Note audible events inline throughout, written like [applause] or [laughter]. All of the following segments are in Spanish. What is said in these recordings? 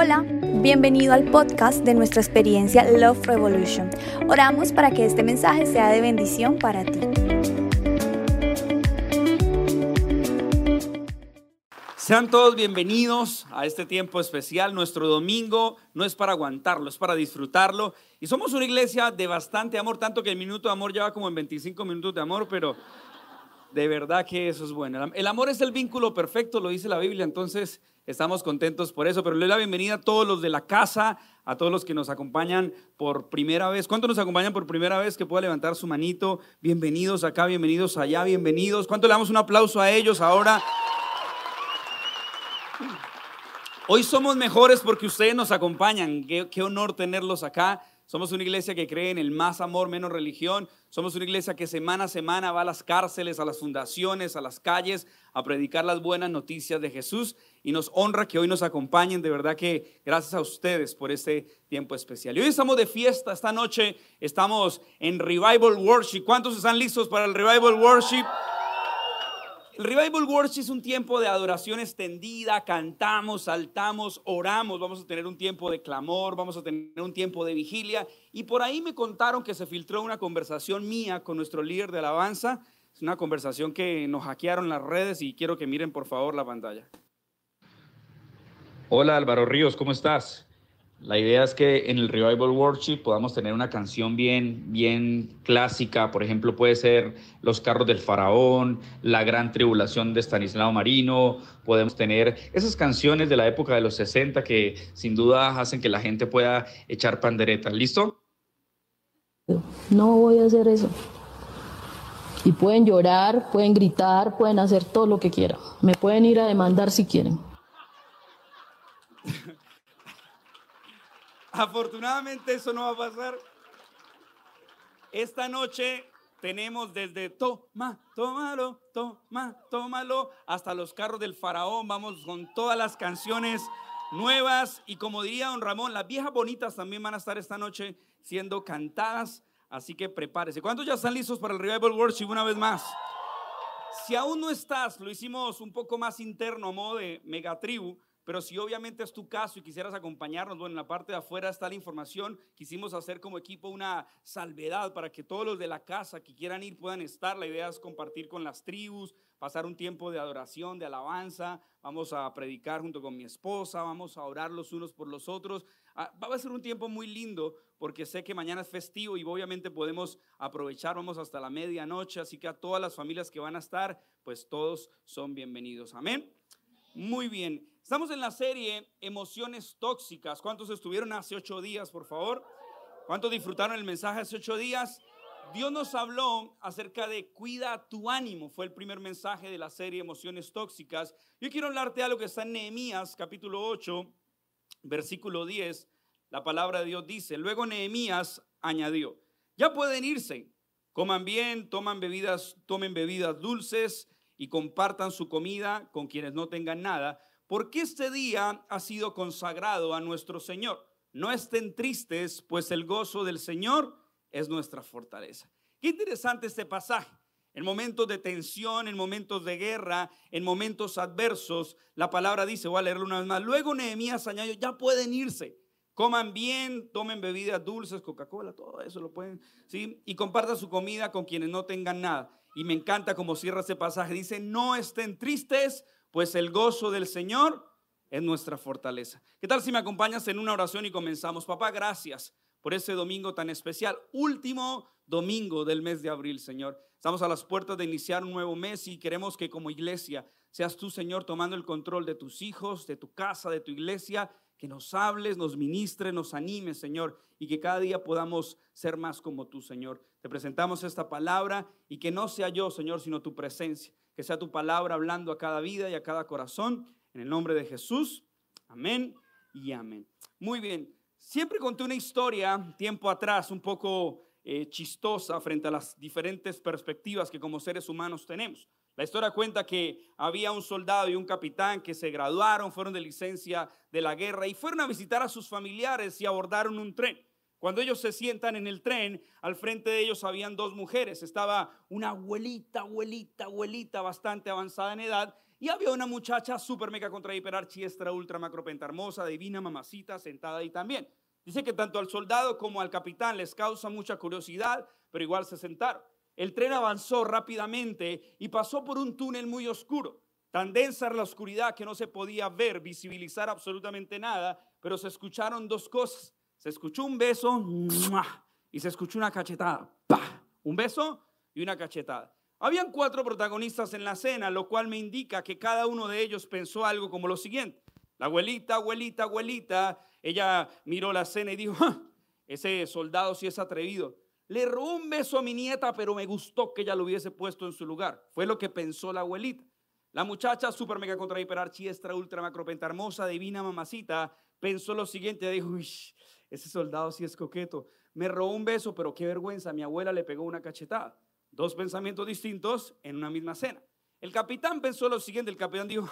Hola, bienvenido al podcast de nuestra experiencia Love Revolution. Oramos para que este mensaje sea de bendición para ti. Sean todos bienvenidos a este tiempo especial. Nuestro domingo no es para aguantarlo, es para disfrutarlo. Y somos una iglesia de bastante amor, tanto que el minuto de amor lleva como en 25 minutos de amor, pero de verdad que eso es bueno. El amor es el vínculo perfecto, lo dice la Biblia, entonces estamos contentos por eso. Pero le doy la bienvenida a todos los de la casa, a todos los que nos acompañan por primera vez. ¿Cuántos nos acompañan por primera vez? Que pueda levantar su manito. Bienvenidos acá, bienvenidos allá, bienvenidos. ¿Cuánto le damos un aplauso a ellos ahora? Hoy somos mejores porque ustedes nos acompañan. Qué, qué honor tenerlos acá. Somos una iglesia que cree en el más amor, menos religión. Somos una iglesia que semana a semana va a las cárceles, a las fundaciones, a las calles, a predicar las buenas noticias de Jesús. Y nos honra que hoy nos acompañen. De verdad que gracias a ustedes por este tiempo especial. Y hoy estamos de fiesta. Esta noche estamos en Revival Worship. ¿Cuántos están listos para el Revival Worship? El Revival Worship es un tiempo de adoración extendida, cantamos, saltamos, oramos, vamos a tener un tiempo de clamor, vamos a tener un tiempo de vigilia. Y por ahí me contaron que se filtró una conversación mía con nuestro líder de alabanza. Es una conversación que nos hackearon las redes y quiero que miren por favor la pantalla. Hola Álvaro Ríos, ¿cómo estás? La idea es que en el Revival Worship podamos tener una canción bien, bien clásica. Por ejemplo, puede ser Los carros del faraón, La gran tribulación de Stanislao Marino. Podemos tener esas canciones de la época de los 60 que sin duda hacen que la gente pueda echar panderetas. ¿Listo? No voy a hacer eso. Y pueden llorar, pueden gritar, pueden hacer todo lo que quieran. Me pueden ir a demandar si quieren. [laughs] Afortunadamente eso no va a pasar. Esta noche tenemos desde toma, tómalo, toma, tómalo, hasta los carros del faraón. Vamos con todas las canciones nuevas. Y como diría don Ramón, las viejas bonitas también van a estar esta noche siendo cantadas. Así que prepárese. ¿Cuántos ya están listos para el Revival Worship una vez más? Si aún no estás, lo hicimos un poco más interno a modo de megatribu. Pero si obviamente es tu caso y quisieras acompañarnos, bueno, en la parte de afuera está la información. Quisimos hacer como equipo una salvedad para que todos los de la casa que quieran ir puedan estar. La idea es compartir con las tribus, pasar un tiempo de adoración, de alabanza. Vamos a predicar junto con mi esposa, vamos a orar los unos por los otros. Va a ser un tiempo muy lindo porque sé que mañana es festivo y obviamente podemos aprovechar, vamos hasta la medianoche, así que a todas las familias que van a estar, pues todos son bienvenidos. Amén. Muy bien. Estamos en la serie Emociones Tóxicas. ¿Cuántos estuvieron hace ocho días, por favor? ¿Cuántos disfrutaron el mensaje hace ocho días? Dios nos habló acerca de cuida tu ánimo. Fue el primer mensaje de la serie Emociones Tóxicas. Yo quiero hablarte de algo que está en Nehemías capítulo 8, versículo 10. La palabra de Dios dice, luego Nehemías añadió, ya pueden irse, coman bien, toman bebidas, tomen bebidas dulces y compartan su comida con quienes no tengan nada porque este día ha sido consagrado a nuestro Señor. No estén tristes, pues el gozo del Señor es nuestra fortaleza. Qué interesante este pasaje. En momentos de tensión, en momentos de guerra, en momentos adversos, la palabra dice, voy a leerlo una vez más. Luego Nehemías añadió, ya pueden irse. Coman bien, tomen bebidas dulces, Coca-Cola, todo eso lo pueden, ¿sí? Y compartan su comida con quienes no tengan nada. Y me encanta cómo cierra ese pasaje. Dice, no estén tristes, pues el gozo del Señor es nuestra fortaleza. ¿Qué tal si me acompañas en una oración y comenzamos? Papá, gracias por ese domingo tan especial, último domingo del mes de abril, Señor. Estamos a las puertas de iniciar un nuevo mes y queremos que como iglesia seas tú, Señor, tomando el control de tus hijos, de tu casa, de tu iglesia, que nos hables, nos ministres, nos animes, Señor, y que cada día podamos ser más como tú, Señor. Te presentamos esta palabra y que no sea yo, Señor, sino tu presencia que sea tu palabra hablando a cada vida y a cada corazón. En el nombre de Jesús. Amén y amén. Muy bien. Siempre conté una historia tiempo atrás, un poco eh, chistosa frente a las diferentes perspectivas que como seres humanos tenemos. La historia cuenta que había un soldado y un capitán que se graduaron, fueron de licencia de la guerra y fueron a visitar a sus familiares y abordaron un tren. Cuando ellos se sientan en el tren, al frente de ellos habían dos mujeres. Estaba una abuelita, abuelita, abuelita bastante avanzada en edad Y había una muchacha super mega contra hiper archi extra ultra macro hermosa, divina mamacita sentada ahí también. Dice que tanto al soldado como al capitán les causa mucha curiosidad, pero igual se sentaron. El tren avanzó rápidamente y pasó por un túnel muy oscuro. Tan densa era la oscuridad que no se podía ver, visibilizar absolutamente nada, pero se escucharon dos cosas. Se escuchó un beso y se escuchó una cachetada. Un beso y una cachetada. Habían cuatro protagonistas en la cena, lo cual me indica que cada uno de ellos pensó algo como lo siguiente. La abuelita, abuelita, abuelita, ella miró la cena y dijo, ese soldado sí es atrevido. Le robó un beso a mi nieta, pero me gustó que ella lo hubiese puesto en su lugar. Fue lo que pensó la abuelita. La muchacha, super mega contra hiper archi ultra macropenta hermosa, divina mamacita, pensó lo siguiente, dijo, Uy, ese soldado sí es coqueto. Me robó un beso, pero qué vergüenza, mi abuela le pegó una cachetada. Dos pensamientos distintos en una misma cena. El capitán pensó lo siguiente, el capitán dijo,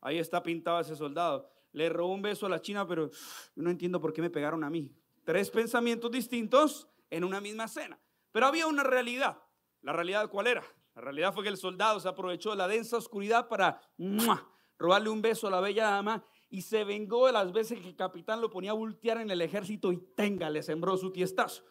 ahí está pintado ese soldado. Le robó un beso a la china, pero no entiendo por qué me pegaron a mí. Tres pensamientos distintos en una misma cena. Pero había una realidad. ¿La realidad cuál era? La realidad fue que el soldado se aprovechó de la densa oscuridad para robarle un beso a la bella dama y se vengó de las veces que el capitán lo ponía a voltear en el ejército y tenga, le sembró su tiestazo.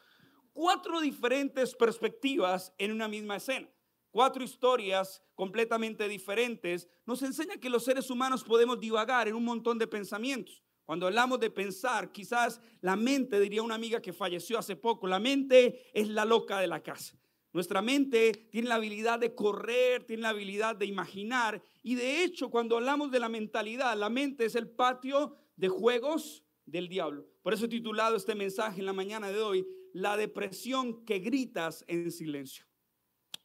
Cuatro diferentes perspectivas en una misma escena. Cuatro historias completamente diferentes nos enseña que los seres humanos podemos divagar en un montón de pensamientos. Cuando hablamos de pensar, quizás la mente, diría una amiga que falleció hace poco, la mente es la loca de la casa. Nuestra mente tiene la habilidad de correr, tiene la habilidad de imaginar. Y de hecho, cuando hablamos de la mentalidad, la mente es el patio de juegos del diablo. Por eso he titulado este mensaje en la mañana de hoy, La depresión que gritas en silencio.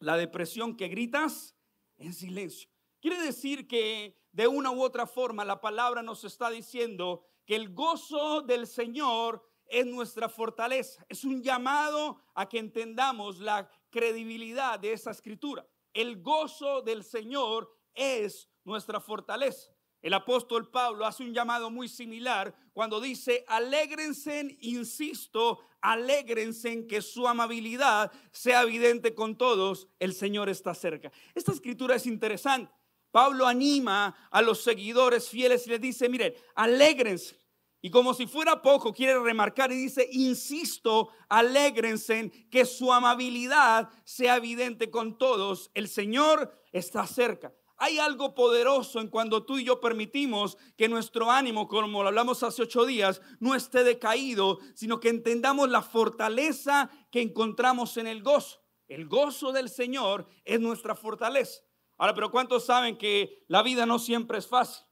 La depresión que gritas en silencio. Quiere decir que de una u otra forma la palabra nos está diciendo que el gozo del Señor es nuestra fortaleza. Es un llamado a que entendamos la credibilidad de esa escritura. El gozo del Señor es nuestra fortaleza. El apóstol Pablo hace un llamado muy similar cuando dice, alégrense, insisto, alégrense en que su amabilidad sea evidente con todos, el Señor está cerca. Esta escritura es interesante. Pablo anima a los seguidores fieles y les dice, miren, alégrense. Y como si fuera poco, quiere remarcar y dice, insisto, alégrense en que su amabilidad sea evidente con todos. El Señor está cerca. Hay algo poderoso en cuando tú y yo permitimos que nuestro ánimo, como lo hablamos hace ocho días, no esté decaído, sino que entendamos la fortaleza que encontramos en el gozo. El gozo del Señor es nuestra fortaleza. Ahora, pero ¿cuántos saben que la vida no siempre es fácil?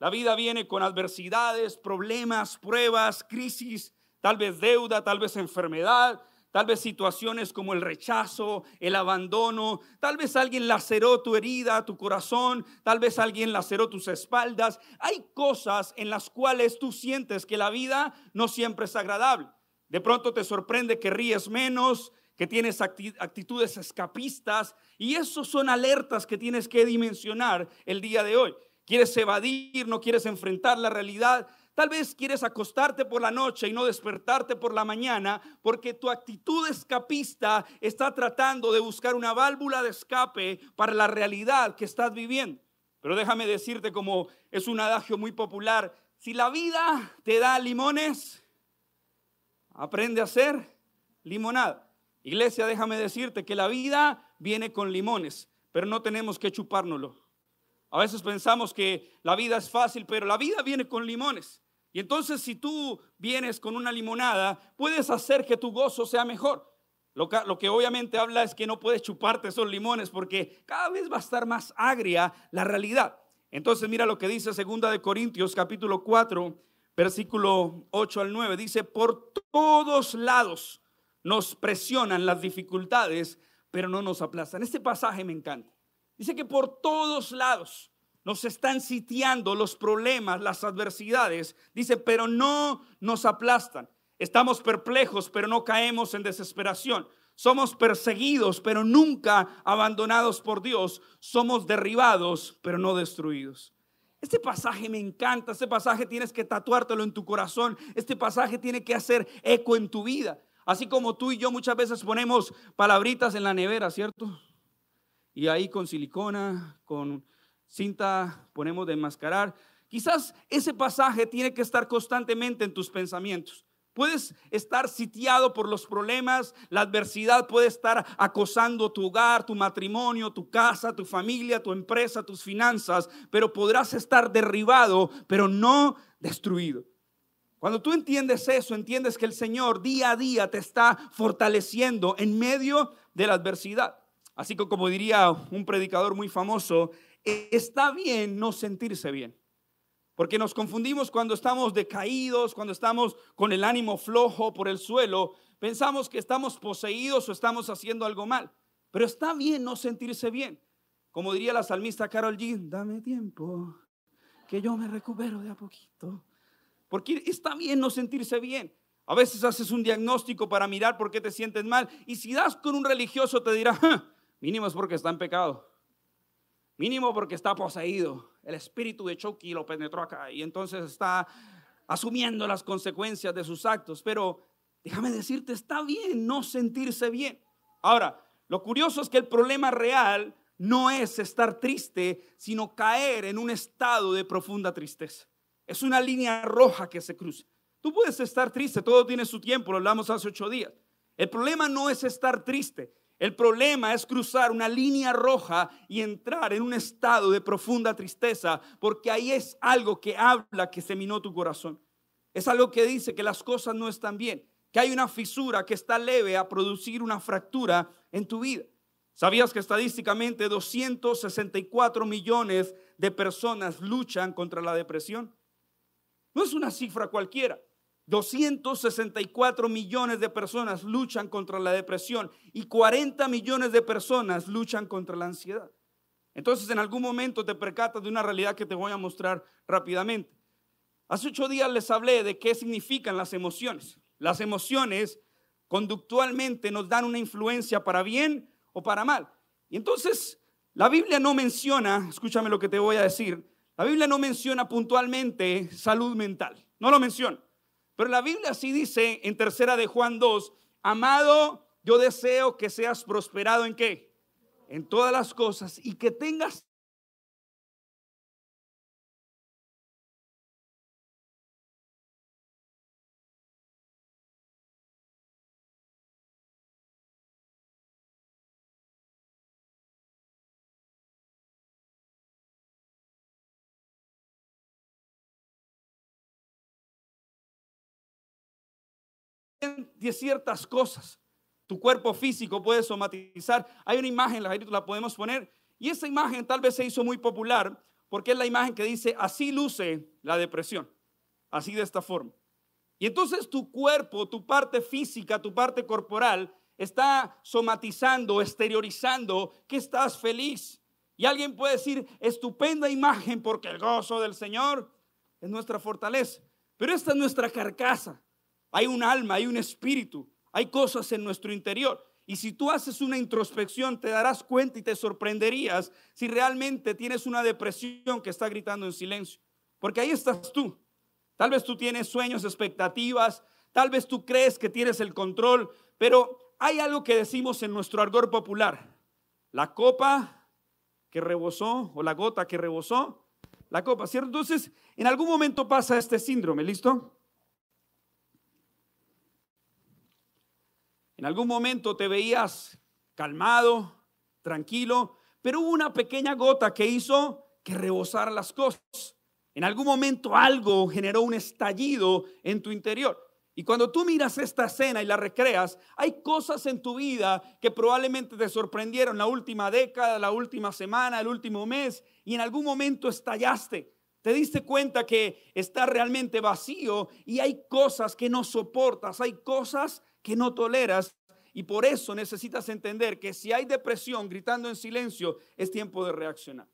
La vida viene con adversidades, problemas, pruebas, crisis, tal vez deuda, tal vez enfermedad, tal vez situaciones como el rechazo, el abandono, tal vez alguien laceró tu herida, tu corazón, tal vez alguien laceró tus espaldas. Hay cosas en las cuales tú sientes que la vida no siempre es agradable. De pronto te sorprende que ríes menos, que tienes actitudes escapistas y esos son alertas que tienes que dimensionar el día de hoy quieres evadir, no quieres enfrentar la realidad. Tal vez quieres acostarte por la noche y no despertarte por la mañana porque tu actitud escapista está tratando de buscar una válvula de escape para la realidad que estás viviendo. Pero déjame decirte como es un adagio muy popular, si la vida te da limones, aprende a hacer limonada. Iglesia, déjame decirte que la vida viene con limones, pero no tenemos que chupárnoslo. A veces pensamos que la vida es fácil, pero la vida viene con limones. Y entonces si tú vienes con una limonada, puedes hacer que tu gozo sea mejor. Lo que, obviamente habla es que no puedes chuparte esos limones porque cada vez va a estar más agria la realidad. Entonces mira lo que dice segunda de Corintios capítulo 4, versículo 8 al 9. Dice, por todos lados nos presionan las dificultades, pero no nos aplastan. Este pasaje me encanta. Dice que por todos lados nos están sitiando los problemas, las adversidades. Dice, pero no nos aplastan. Estamos perplejos, pero no caemos en desesperación. Somos perseguidos, pero nunca abandonados por Dios. Somos derribados, pero no destruidos. Este pasaje me encanta, este pasaje tienes que tatuártelo en tu corazón, este pasaje tiene que hacer eco en tu vida. Así como tú y yo muchas veces ponemos palabritas en la nevera, ¿cierto? Y ahí con silicona, con cinta, ponemos de enmascarar. Quizás ese pasaje tiene que estar constantemente en tus pensamientos. Puedes estar sitiado por los problemas, la adversidad puede estar acosando tu hogar, tu matrimonio, tu casa, tu familia, tu empresa, tus finanzas, pero podrás estar derribado, pero no destruido. Cuando tú entiendes eso, entiendes que el Señor día a día te está fortaleciendo en medio de la adversidad. Así que como diría un predicador muy famoso, está bien no sentirse bien. Porque nos confundimos cuando estamos decaídos, cuando estamos con el ánimo flojo por el suelo. Pensamos que estamos poseídos o estamos haciendo algo mal. Pero está bien no sentirse bien. Como diría la salmista Carol G, dame tiempo, que yo me recupero de a poquito. Porque está bien no sentirse bien. A veces haces un diagnóstico para mirar por qué te sientes mal. Y si das con un religioso te dirá, mínimo es porque está en pecado. Mínimo porque está poseído. El espíritu de Chucky lo penetró acá y entonces está asumiendo las consecuencias de sus actos. Pero déjame decirte, está bien no sentirse bien. Ahora, lo curioso es que el problema real no es estar triste, sino caer en un estado de profunda tristeza. Es una línea roja que se cruza. Tú puedes estar triste, todo tiene su tiempo, lo hablamos hace ocho días. El problema no es estar triste, el problema es cruzar una línea roja y entrar en un estado de profunda tristeza, porque ahí es algo que habla que se minó tu corazón. Es algo que dice que las cosas no están bien, que hay una fisura que está leve a producir una fractura en tu vida. ¿Sabías que estadísticamente 264 millones de personas luchan contra la depresión? No es una cifra cualquiera. 264 millones de personas luchan contra la depresión y 40 millones de personas luchan contra la ansiedad. Entonces en algún momento te percatas de una realidad que te voy a mostrar rápidamente. Hace ocho días les hablé de qué significan las emociones. Las emociones conductualmente nos dan una influencia para bien o para mal. Y entonces la Biblia no menciona, escúchame lo que te voy a decir, la Biblia no menciona puntualmente salud mental, no lo menciona. Pero la Biblia sí dice en tercera de Juan 2, amado, yo deseo que seas prosperado en qué? En todas las cosas y que tengas de ciertas cosas. Tu cuerpo físico puede somatizar. Hay una imagen, la la podemos poner. Y esa imagen tal vez se hizo muy popular porque es la imagen que dice, así luce la depresión. Así de esta forma. Y entonces tu cuerpo, tu parte física, tu parte corporal está somatizando, exteriorizando que estás feliz. Y alguien puede decir, estupenda imagen porque el gozo del Señor es nuestra fortaleza. Pero esta es nuestra carcasa. Hay un alma, hay un espíritu, hay cosas en nuestro interior. Y si tú haces una introspección, te darás cuenta y te sorprenderías si realmente tienes una depresión que está gritando en silencio. Porque ahí estás tú. Tal vez tú tienes sueños, expectativas, tal vez tú crees que tienes el control, pero hay algo que decimos en nuestro argor popular. La copa que rebosó o la gota que rebosó, la copa, ¿cierto? Entonces, en algún momento pasa este síndrome, ¿listo? En algún momento te veías calmado, tranquilo, pero hubo una pequeña gota que hizo que rebosara las cosas. En algún momento algo generó un estallido en tu interior. Y cuando tú miras esta escena y la recreas, hay cosas en tu vida que probablemente te sorprendieron la última década, la última semana, el último mes, y en algún momento estallaste. Te diste cuenta que está realmente vacío y hay cosas que no soportas, hay cosas que no toleras y por eso necesitas entender que si hay depresión gritando en silencio, es tiempo de reaccionar.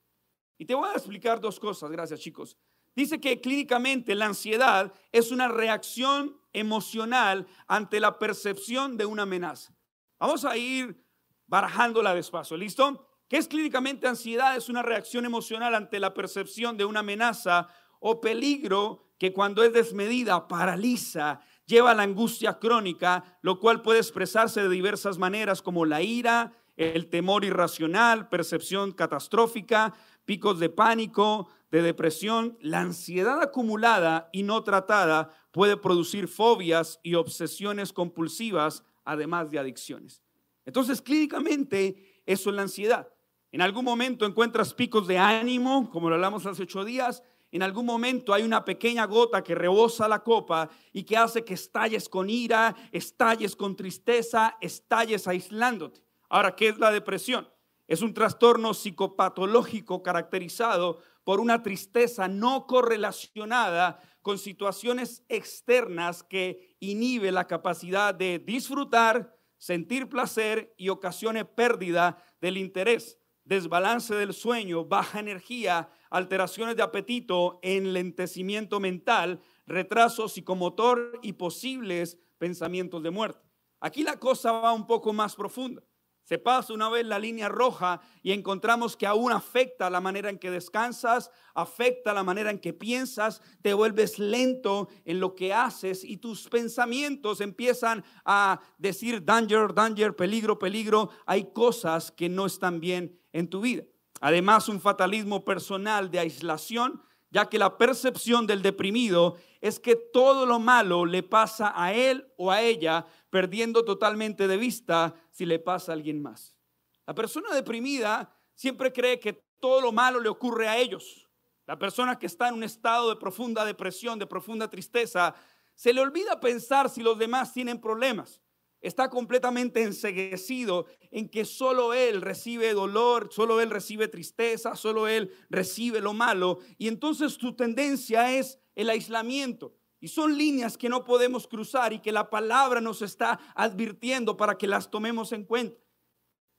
Y te voy a explicar dos cosas, gracias chicos. Dice que clínicamente la ansiedad es una reacción emocional ante la percepción de una amenaza. Vamos a ir barajándola despacio, ¿listo? ¿Qué es clínicamente ansiedad? Es una reacción emocional ante la percepción de una amenaza o peligro que cuando es desmedida paraliza, lleva a la angustia crónica, lo cual puede expresarse de diversas maneras como la ira, el temor irracional, percepción catastrófica, picos de pánico, de depresión. La ansiedad acumulada y no tratada puede producir fobias y obsesiones compulsivas, además de adicciones. Entonces, clínicamente, eso es la ansiedad. En algún momento encuentras picos de ánimo, como lo hablamos hace ocho días. En algún momento hay una pequeña gota que rebosa la copa y que hace que estalles con ira, estalles con tristeza, estalles aislándote. Ahora, ¿qué es la depresión? Es un trastorno psicopatológico caracterizado por una tristeza no correlacionada con situaciones externas que inhibe la capacidad de disfrutar, sentir placer y ocasione pérdida del interés desbalance del sueño, baja energía, alteraciones de apetito, enlentecimiento mental, retraso psicomotor y posibles pensamientos de muerte. Aquí la cosa va un poco más profunda. Se pasa una vez la línea roja y encontramos que aún afecta la manera en que descansas, afecta la manera en que piensas, te vuelves lento en lo que haces y tus pensamientos empiezan a decir danger, danger, peligro, peligro. Hay cosas que no están bien en tu vida. Además, un fatalismo personal de aislación, ya que la percepción del deprimido es que todo lo malo le pasa a él o a ella, perdiendo totalmente de vista si le pasa a alguien más. La persona deprimida siempre cree que todo lo malo le ocurre a ellos. La persona que está en un estado de profunda depresión, de profunda tristeza, se le olvida pensar si los demás tienen problemas está completamente enseguecido en que solo Él recibe dolor, solo Él recibe tristeza, solo Él recibe lo malo. Y entonces tu tendencia es el aislamiento. Y son líneas que no podemos cruzar y que la palabra nos está advirtiendo para que las tomemos en cuenta.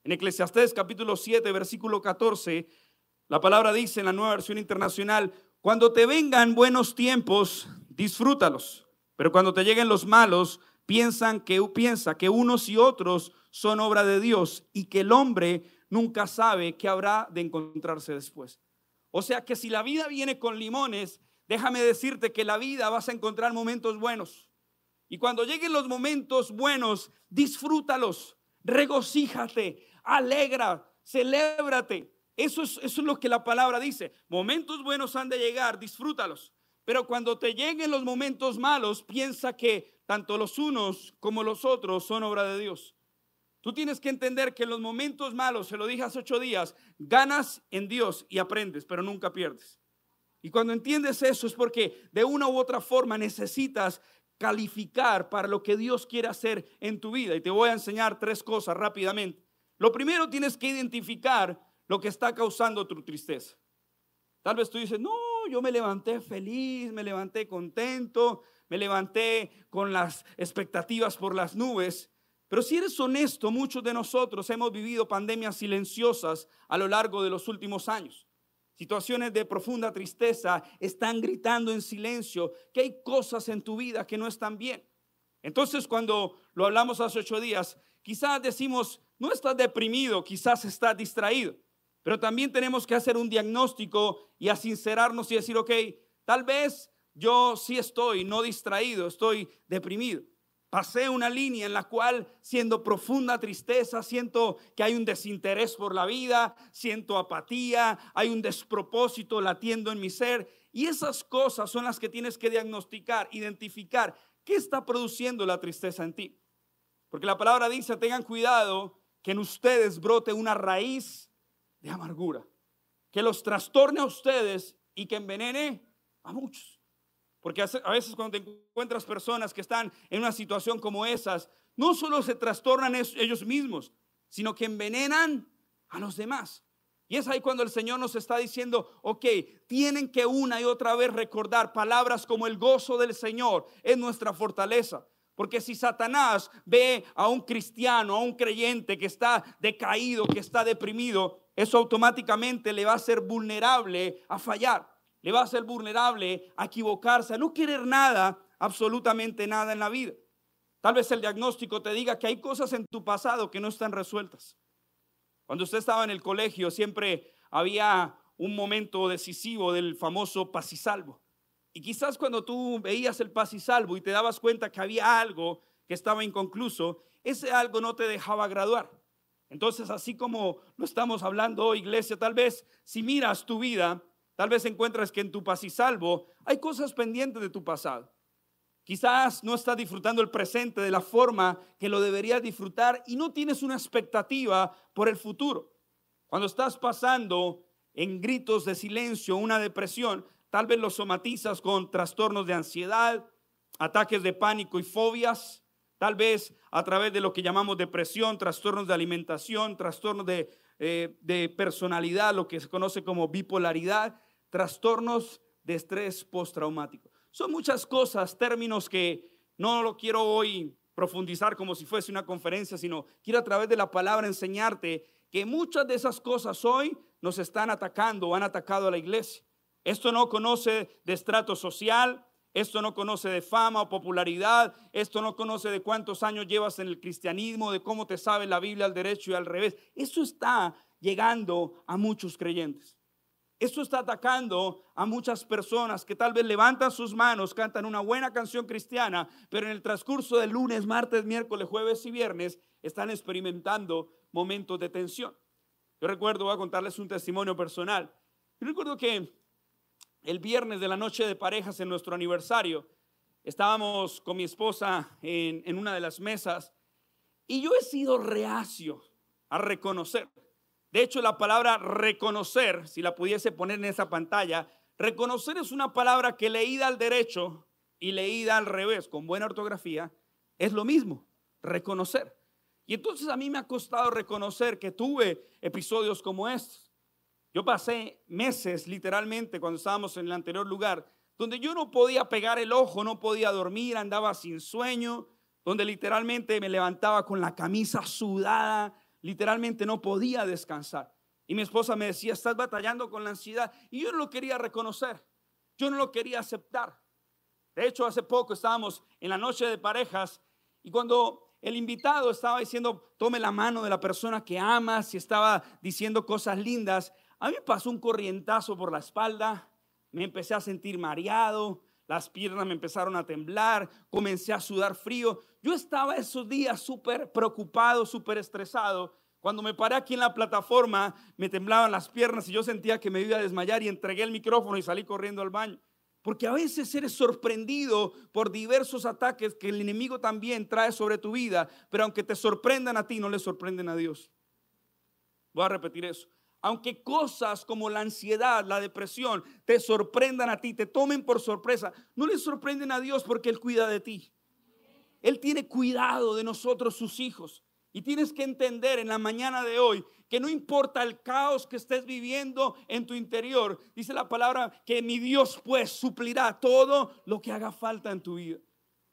En Eclesiastés capítulo 7, versículo 14, la palabra dice en la nueva versión internacional, cuando te vengan buenos tiempos, disfrútalos, pero cuando te lleguen los malos, piensan que piensa que unos y otros son obra de Dios y que el hombre nunca sabe qué habrá de encontrarse después. O sea que si la vida viene con limones, déjame decirte que la vida vas a encontrar momentos buenos. Y cuando lleguen los momentos buenos, disfrútalos, regocíjate, alegra, celébrate. Eso es, eso es lo que la palabra dice. Momentos buenos han de llegar, disfrútalos. Pero cuando te lleguen los momentos malos, piensa que tanto los unos como los otros son obra de Dios. Tú tienes que entender que en los momentos malos, se lo dije hace ocho días, ganas en Dios y aprendes, pero nunca pierdes. Y cuando entiendes eso es porque de una u otra forma necesitas calificar para lo que Dios quiere hacer en tu vida. Y te voy a enseñar tres cosas rápidamente. Lo primero tienes que identificar lo que está causando tu tristeza. Tal vez tú dices, no, yo me levanté feliz, me levanté contento, me levanté con las expectativas por las nubes. Pero si eres honesto, muchos de nosotros hemos vivido pandemias silenciosas a lo largo de los últimos años. Situaciones de profunda tristeza están gritando en silencio que hay cosas en tu vida que no están bien. Entonces cuando lo hablamos hace ocho días, quizás decimos, no estás deprimido, quizás estás distraído. Pero también tenemos que hacer un diagnóstico y a sincerarnos y decir, ok, tal vez yo sí estoy no distraído, estoy deprimido. Pasé una línea en la cual, siendo profunda tristeza, siento que hay un desinterés por la vida, siento apatía, hay un despropósito latiendo en mi ser. Y esas cosas son las que tienes que diagnosticar, identificar qué está produciendo la tristeza en ti. Porque la palabra dice, tengan cuidado que en ustedes brote una raíz de amargura, que los trastorne a ustedes y que envenene a muchos. Porque a veces cuando te encuentras personas que están en una situación como esas, no solo se trastornan ellos mismos, sino que envenenan a los demás. Y es ahí cuando el Señor nos está diciendo, ok, tienen que una y otra vez recordar palabras como el gozo del Señor es nuestra fortaleza. Porque si Satanás ve a un cristiano, a un creyente que está decaído, que está deprimido, eso automáticamente le va a ser vulnerable a fallar le va a ser vulnerable a equivocarse, a no querer nada, absolutamente nada en la vida. Tal vez el diagnóstico te diga que hay cosas en tu pasado que no están resueltas. Cuando usted estaba en el colegio siempre había un momento decisivo del famoso paz y quizás cuando tú veías el paz y salvo y te dabas cuenta que había algo que estaba inconcluso, ese algo no te dejaba graduar. Entonces, así como lo estamos hablando hoy, iglesia, tal vez si miras tu vida, tal vez encuentras que en tu paz y salvo hay cosas pendientes de tu pasado. Quizás no estás disfrutando el presente de la forma que lo deberías disfrutar y no tienes una expectativa por el futuro. Cuando estás pasando en gritos de silencio una depresión, tal vez lo somatizas con trastornos de ansiedad, ataques de pánico y fobias, tal vez a través de lo que llamamos depresión, trastornos de alimentación, trastornos de, eh, de personalidad, lo que se conoce como bipolaridad, trastornos de estrés postraumático. Son muchas cosas, términos que no lo quiero hoy profundizar como si fuese una conferencia, sino quiero a través de la palabra enseñarte que muchas de esas cosas hoy nos están atacando o han atacado a la iglesia. Esto no conoce de estrato social, esto no conoce de fama o popularidad, esto no conoce de cuántos años llevas en el cristianismo, de cómo te sabe la Biblia al derecho y al revés. Eso está llegando a muchos creyentes. Esto está atacando a muchas personas que tal vez levantan sus manos, cantan una buena canción cristiana, pero en el transcurso del lunes, martes, miércoles, jueves y viernes están experimentando momentos de tensión. Yo recuerdo, voy a contarles un testimonio personal. Yo recuerdo que el viernes de la noche de parejas en nuestro aniversario, estábamos con mi esposa en, en una de las mesas y yo he sido reacio a reconocer de hecho, la palabra reconocer, si la pudiese poner en esa pantalla, reconocer es una palabra que leída al derecho y leída al revés, con buena ortografía, es lo mismo, reconocer. Y entonces a mí me ha costado reconocer que tuve episodios como estos. Yo pasé meses literalmente cuando estábamos en el anterior lugar, donde yo no podía pegar el ojo, no podía dormir, andaba sin sueño, donde literalmente me levantaba con la camisa sudada, literalmente no podía descansar. Y mi esposa me decía, estás batallando con la ansiedad. Y yo no lo quería reconocer, yo no lo quería aceptar. De hecho, hace poco estábamos en la noche de parejas y cuando el invitado estaba diciendo, tome la mano de la persona que amas y estaba diciendo cosas lindas, a mí pasó un corrientazo por la espalda, me empecé a sentir mareado, las piernas me empezaron a temblar, comencé a sudar frío. Yo estaba esos días súper preocupado, súper estresado. Cuando me paré aquí en la plataforma, me temblaban las piernas y yo sentía que me iba a desmayar y entregué el micrófono y salí corriendo al baño. Porque a veces eres sorprendido por diversos ataques que el enemigo también trae sobre tu vida, pero aunque te sorprendan a ti, no le sorprenden a Dios. Voy a repetir eso aunque cosas como la ansiedad, la depresión te sorprendan a ti, te tomen por sorpresa, no le sorprenden a Dios porque Él cuida de ti. Él tiene cuidado de nosotros, sus hijos. Y tienes que entender en la mañana de hoy que no importa el caos que estés viviendo en tu interior, dice la palabra que mi Dios pues suplirá todo lo que haga falta en tu vida.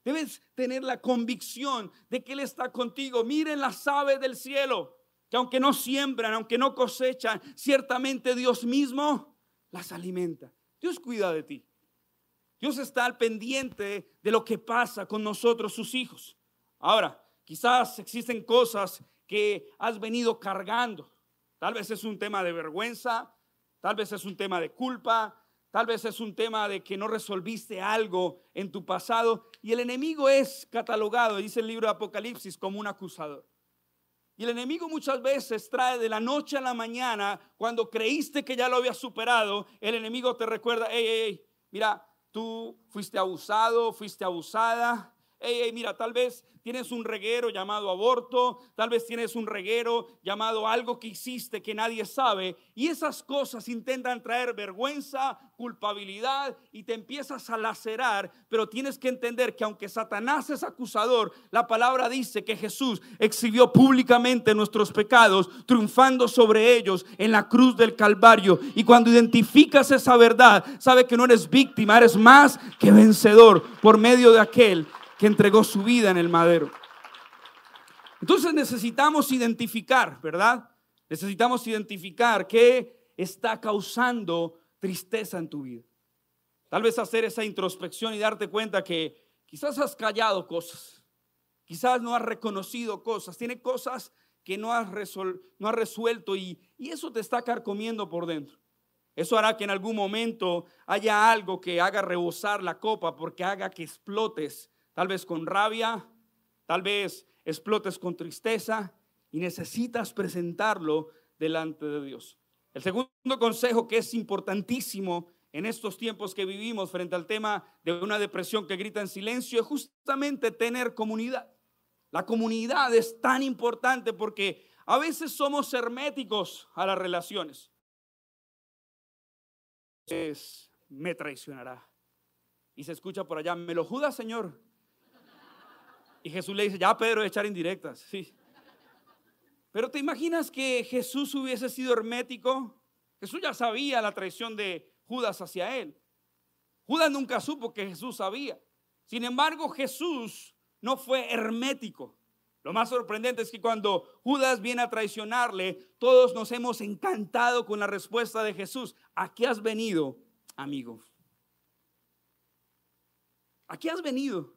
Debes tener la convicción de que Él está contigo. Miren las aves del cielo que aunque no siembran, aunque no cosechan, ciertamente Dios mismo las alimenta. Dios cuida de ti. Dios está al pendiente de lo que pasa con nosotros, sus hijos. Ahora, quizás existen cosas que has venido cargando. Tal vez es un tema de vergüenza, tal vez es un tema de culpa, tal vez es un tema de que no resolviste algo en tu pasado. Y el enemigo es catalogado, dice el libro de Apocalipsis, como un acusador. Y el enemigo muchas veces trae de la noche a la mañana, cuando creíste que ya lo había superado, el enemigo te recuerda, hey, hey, hey, mira, tú fuiste abusado, fuiste abusada. Hey, mira, tal vez tienes un reguero llamado aborto, tal vez tienes un reguero llamado algo que hiciste que nadie sabe. Y esas cosas intentan traer vergüenza, culpabilidad y te empiezas a lacerar. Pero tienes que entender que aunque Satanás es acusador, la palabra dice que Jesús exhibió públicamente nuestros pecados, triunfando sobre ellos en la cruz del Calvario. Y cuando identificas esa verdad, sabe que no eres víctima, eres más que vencedor por medio de aquel entregó su vida en el madero. Entonces necesitamos identificar, ¿verdad? Necesitamos identificar qué está causando tristeza en tu vida. Tal vez hacer esa introspección y darte cuenta que quizás has callado cosas, quizás no has reconocido cosas, tiene cosas que no has, no has resuelto y, y eso te está carcomiendo por dentro. Eso hará que en algún momento haya algo que haga rebosar la copa porque haga que explotes tal vez con rabia, tal vez explotes con tristeza. y necesitas presentarlo delante de Dios. El segundo consejo que es importantísimo en estos tiempos que vivimos frente al tema de una depresión que grita en silencio es justamente tener comunidad. La comunidad es tan importante porque a veces somos herméticos a las relaciones. Es, me traicionará. Y se escucha por allá, me lo juda, Señor. Y Jesús le dice, ya Pedro, echar indirectas. Sí. Pero ¿te imaginas que Jesús hubiese sido hermético? Jesús ya sabía la traición de Judas hacia él. Judas nunca supo que Jesús sabía. Sin embargo, Jesús no fue hermético. Lo más sorprendente es que cuando Judas viene a traicionarle, todos nos hemos encantado con la respuesta de Jesús. ¿A qué has venido, amigo? ¿A qué has venido?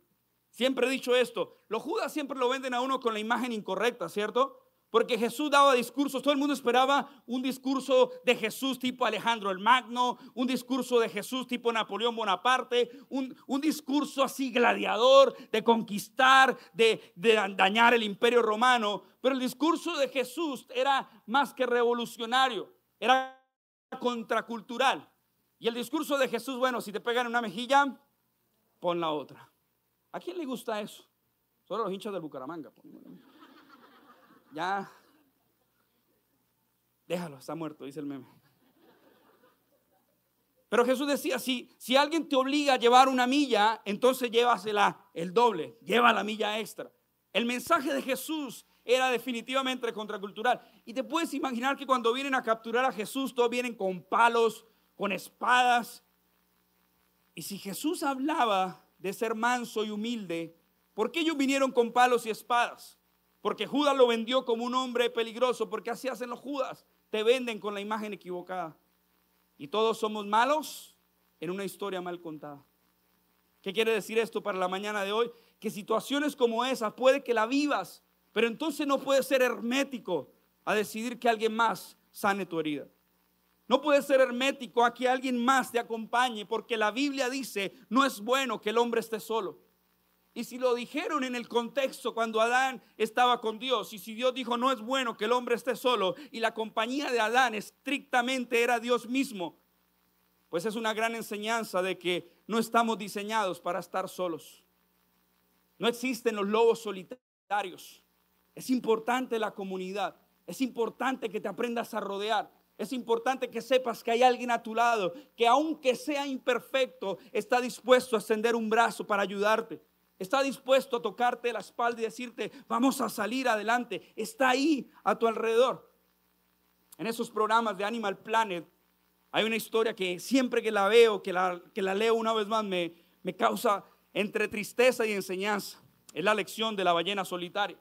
Siempre he dicho esto. Los Judas siempre lo venden a uno con la imagen incorrecta, ¿cierto? Porque Jesús daba discursos, todo el mundo esperaba un discurso de Jesús tipo Alejandro el Magno, un discurso de Jesús tipo Napoleón Bonaparte, un, discurso así gladiador de conquistar, de, de dañar el imperio romano. Pero el discurso de Jesús era más que revolucionario, era contracultural. Y el discurso de Jesús, bueno, si te pegan una mejilla, pon la otra. ¿A quién le gusta eso? Solo los hinchas del Bucaramanga. Ya. Déjalo, está muerto, dice el meme. Pero Jesús decía, si, si alguien te obliga a llevar una milla, entonces llévasela el doble, lleva la milla extra. El mensaje de Jesús era definitivamente contracultural. Y te puedes imaginar que cuando vienen a capturar a Jesús, todos vienen con palos, con espadas. Y si Jesús hablaba de ser manso y humilde, ¿por qué ellos vinieron con palos y espadas? Porque Judas lo vendió como un hombre peligroso, porque así hacen los Judas. Te venden con la imagen equivocada. Y todos somos malos en una historia mal contada. ¿Qué quiere decir esto para la mañana de hoy? Que situaciones como esas puede que la vivas, pero entonces no puedes ser hermético a decidir que alguien más sane tu herida. No puedes ser hermético a que alguien más te acompañe, porque la Biblia dice, no es bueno que el hombre esté solo. Y si lo dijeron en el contexto cuando Adán estaba con Dios, y si Dios dijo no es bueno que el hombre esté solo, y la compañía de Adán estrictamente era Dios mismo, pues es una gran enseñanza de que no estamos diseñados para estar solos. No existen los lobos solitarios. Es importante la comunidad. Es importante que te aprendas a rodear. Es importante que sepas que hay alguien a tu lado que aunque sea imperfecto, está dispuesto a extender un brazo para ayudarte. Está dispuesto a tocarte la espalda y decirte, vamos a salir adelante. Está ahí a tu alrededor. En esos programas de Animal Planet hay una historia que siempre que la veo, que la, que la leo una vez más, me, me causa entre tristeza y enseñanza. Es la lección de la ballena solitaria.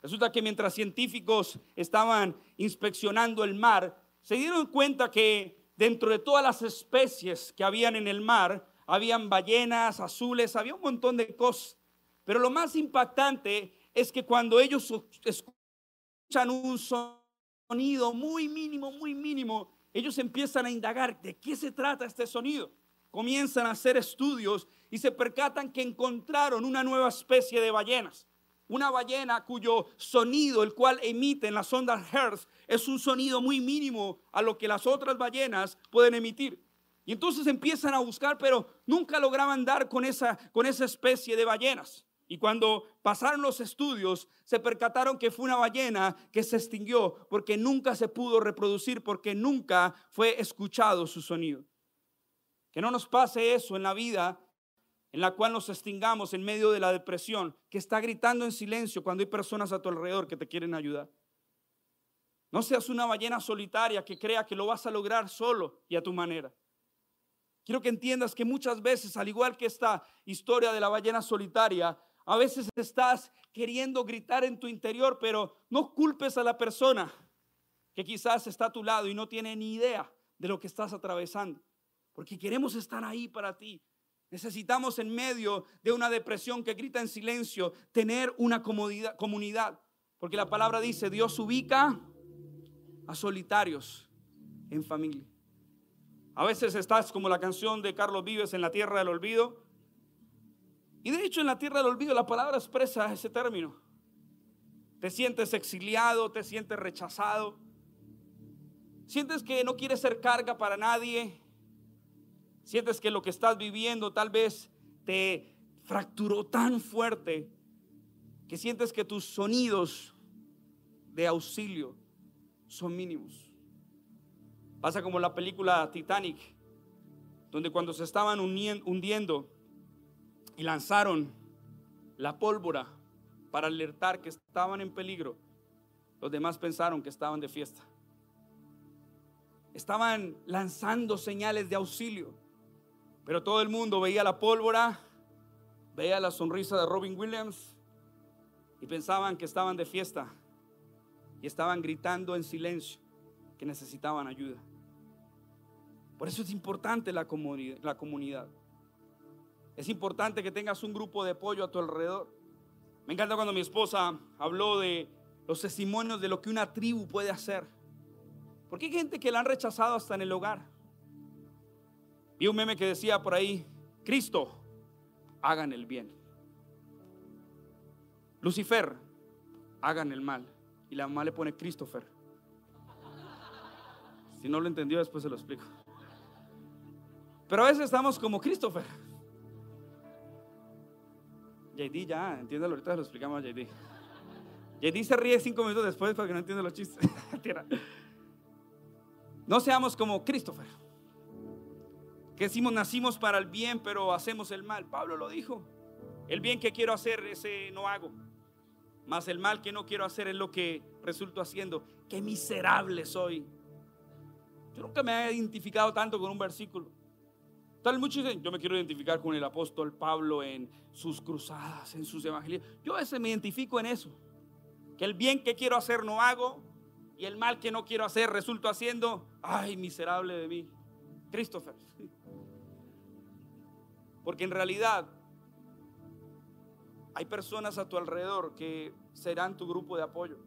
Resulta que mientras científicos estaban inspeccionando el mar, se dieron cuenta que dentro de todas las especies que habían en el mar, habían ballenas azules, había un montón de cosas. Pero lo más impactante es que cuando ellos escuchan un sonido muy mínimo, muy mínimo, ellos empiezan a indagar de qué se trata este sonido. Comienzan a hacer estudios y se percatan que encontraron una nueva especie de ballenas. Una ballena cuyo sonido, el cual emite en las ondas Hertz, es un sonido muy mínimo a lo que las otras ballenas pueden emitir. Y entonces empiezan a buscar, pero nunca lograban dar con esa, con esa especie de ballenas. Y cuando pasaron los estudios, se percataron que fue una ballena que se extinguió porque nunca se pudo reproducir, porque nunca fue escuchado su sonido. Que no nos pase eso en la vida en la cual nos extingamos en medio de la depresión, que está gritando en silencio cuando hay personas a tu alrededor que te quieren ayudar. No seas una ballena solitaria que crea que lo vas a lograr solo y a tu manera. Quiero que entiendas que muchas veces, al igual que esta historia de la ballena solitaria, a veces estás queriendo gritar en tu interior, pero no culpes a la persona que quizás está a tu lado y no tiene ni idea de lo que estás atravesando. Porque queremos estar ahí para ti. Necesitamos en medio de una depresión que grita en silencio tener una comunidad. Porque la palabra dice, Dios ubica a solitarios en familia. A veces estás como la canción de Carlos Vives en la tierra del olvido. Y de hecho en la tierra del olvido la palabra expresa ese término. te sientes exiliado, te sientes rechazado, sientes que no quieres ser carga para nadie, sientes que lo que estás viviendo tal vez te fracturó tan fuerte que sientes que tus sonidos de auxilio son mínimos. Pasa como la película Titanic, donde cuando se estaban hundiendo y lanzaron la pólvora para alertar que estaban en peligro, los demás pensaron que estaban de fiesta. Estaban lanzando señales de auxilio, pero todo el mundo veía la pólvora, veía la sonrisa de Robin Williams y pensaban que estaban de fiesta y estaban gritando en silencio que necesitaban ayuda. Por eso es importante la comunidad. La comunidad. Es importante que tengas un grupo de apoyo a tu alrededor. Me encanta cuando mi esposa habló de los testimonios de lo que una tribu puede hacer. Porque hay gente que la han rechazado hasta en el hogar. Vi un meme que decía por ahí, Cristo, hagan el bien. Lucifer, hagan el mal. Y la mamá le pone Christopher. Si no lo entendió, después se lo explico. Pero a veces estamos como Christopher. JD ya, entiéndelo, ahorita lo explicamos a JD. JD se ríe cinco minutos después porque no entiende los chistes. [laughs] no seamos como Christopher. Que decimos nacimos para el bien, pero hacemos el mal. Pablo lo dijo. El bien que quiero hacer, ese no hago. Más el mal que no quiero hacer es lo que resulto haciendo. Qué miserable soy. Yo nunca me he identificado tanto con un versículo. Tal muchos yo me quiero identificar con el apóstol Pablo en sus cruzadas, en sus evangelios. Yo a veces me identifico en eso. Que el bien que quiero hacer no hago y el mal que no quiero hacer resulto haciendo. Ay, miserable de mí. Christopher. [laughs] Porque en realidad hay personas a tu alrededor que serán tu grupo de apoyo.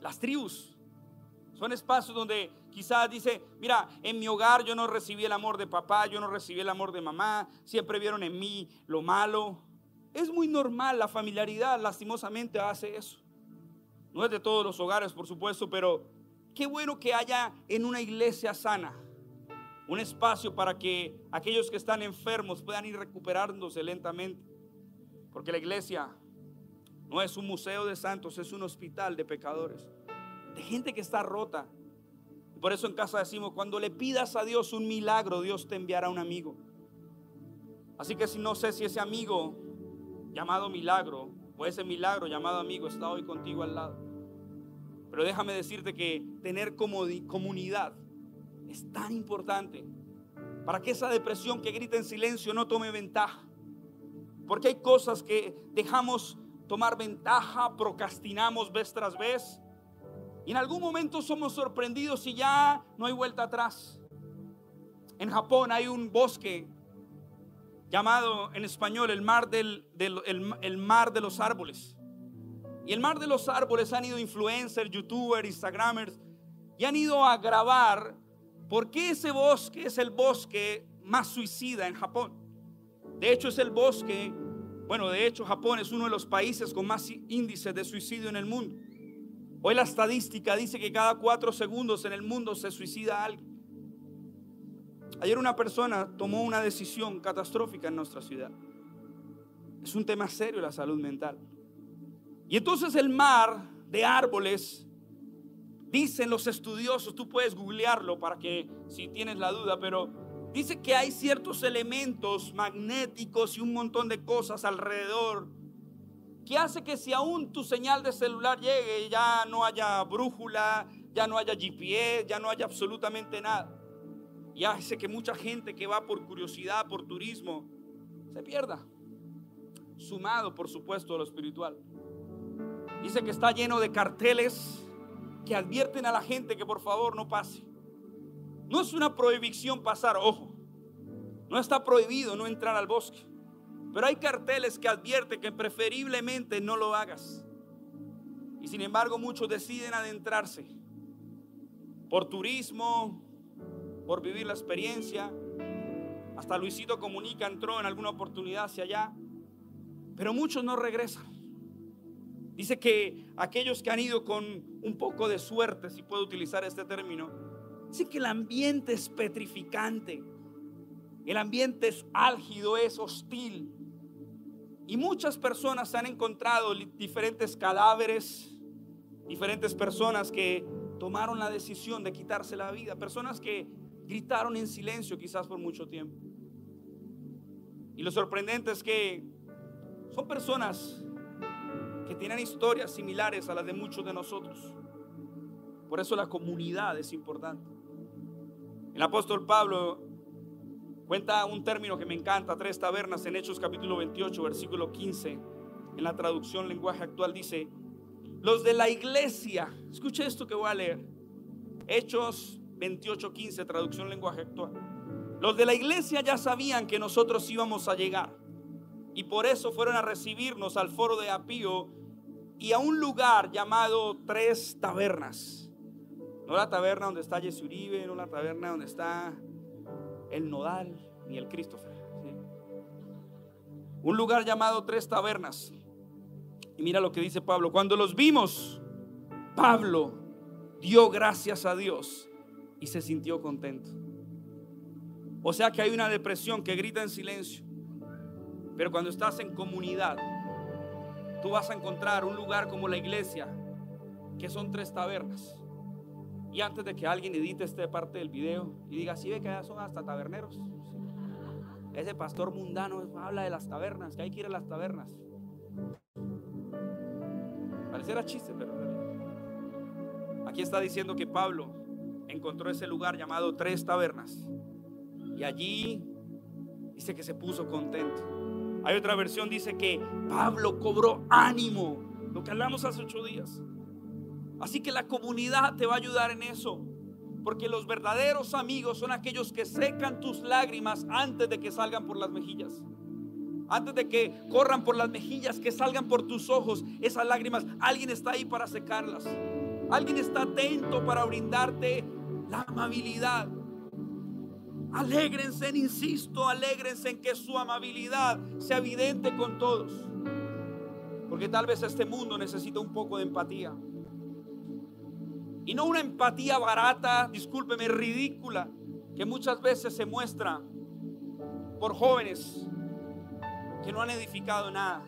Las tribus son espacios donde quizás dice, mira, en mi hogar yo no recibí el amor de papá, yo no recibí el amor de mamá, siempre vieron en mí lo malo. Es muy normal, la familiaridad lastimosamente hace eso. No es de todos los hogares, por supuesto, pero qué bueno que haya en una iglesia sana un espacio para que aquellos que están enfermos puedan ir recuperándose lentamente. Porque la iglesia no es un museo de santos, es un hospital de pecadores, de gente que está rota. Por eso en casa decimos, cuando le pidas a Dios un milagro, Dios te enviará un amigo. Así que si no sé si ese amigo llamado milagro o ese milagro llamado amigo está hoy contigo al lado. Pero déjame decirte que tener comunidad es tan importante para que esa depresión que grita en silencio no tome ventaja. Porque hay cosas que dejamos tomar ventaja, procrastinamos vez tras vez. Y en algún momento somos sorprendidos y ya no hay vuelta atrás. En Japón hay un bosque llamado en español el mar, del, el mar de los árboles. Y el mar de los árboles han ido influencers, youtubers, instagramers y han ido a grabar por qué ese bosque es el bosque más suicida en Japón. De hecho, es el bosque, bueno, de hecho Japón es uno de los países con más índices de suicidio en el mundo. Hoy la estadística dice que cada cuatro segundos en el mundo se suicida alguien. Ayer una persona tomó una decisión catastrófica en nuestra ciudad. Es un tema serio la salud mental. Y entonces el mar de árboles, dicen los estudiosos, tú puedes googlearlo para que si tienes la duda, pero dice que hay ciertos elementos magnéticos y un montón de cosas alrededor que hace que si aún tu señal de celular llegue, ya no haya brújula, ya no haya GPS, ya no haya absolutamente nada. Y hace que mucha gente que va por curiosidad, por turismo, se pierda. Sumado, por supuesto, a lo espiritual. Dice que está lleno de carteles que advierten a la gente que por favor no pase. No es una prohibición pasar, ojo. No está prohibido no entrar al bosque. Pero hay carteles que advierten que preferiblemente no lo hagas. Y sin embargo muchos deciden adentrarse por turismo, por vivir la experiencia. Hasta Luisito Comunica entró en alguna oportunidad hacia allá. Pero muchos no regresan. Dice que aquellos que han ido con un poco de suerte, si puedo utilizar este término, dice que el ambiente es petrificante, el ambiente es álgido, es hostil. Y muchas personas han encontrado diferentes cadáveres, diferentes personas que tomaron la decisión de quitarse la vida, personas que gritaron en silencio quizás por mucho tiempo. Y lo sorprendente es que son personas que tienen historias similares a las de muchos de nosotros. Por eso la comunidad es importante. El apóstol Pablo cuenta un término que me encanta, tres tabernas en Hechos capítulo 28, versículo 15. En la traducción lenguaje actual dice, los de la iglesia, escuche esto que voy a leer. Hechos 28, 15, traducción lenguaje actual. Los de la iglesia ya sabían que nosotros íbamos a llegar y por eso fueron a recibirnos al foro de Apío y a un lugar llamado Tres Tabernas. No la taberna donde está Jesse Uribe, no la taberna donde está el Nodal ni el Christopher. Un lugar llamado Tres Tabernas. Y mira lo que dice Pablo. Cuando los vimos, Pablo dio gracias a Dios y se sintió contento. O sea que hay una depresión que grita en silencio. Pero cuando estás en comunidad, tú vas a encontrar un lugar como la iglesia, que son tres tabernas. Y antes de que alguien edite esta parte del video y diga, si ve que son hasta taberneros. Ese pastor mundano habla de las tabernas, que hay que ir a las tabernas. Pareciera chiste, pero aquí está diciendo que Pablo encontró ese lugar llamado Tres Tabernas. Y allí dice que se puso contento. Hay otra versión dice que Pablo cobró ánimo, lo que hablamos hace ocho días. Así que la comunidad te va a ayudar en eso. Porque los verdaderos amigos son aquellos que secan tus lágrimas antes de que salgan por las mejillas. Antes de que corran por las mejillas, que salgan por tus ojos esas lágrimas. Alguien está ahí para secarlas. Alguien está atento para brindarte la amabilidad. Alégrense, insisto, alégrense en que su amabilidad sea evidente con todos. Porque tal vez este mundo necesita un poco de empatía. Y no una empatía barata, discúlpeme, ridícula, que muchas veces se muestra por jóvenes que no han edificado nada.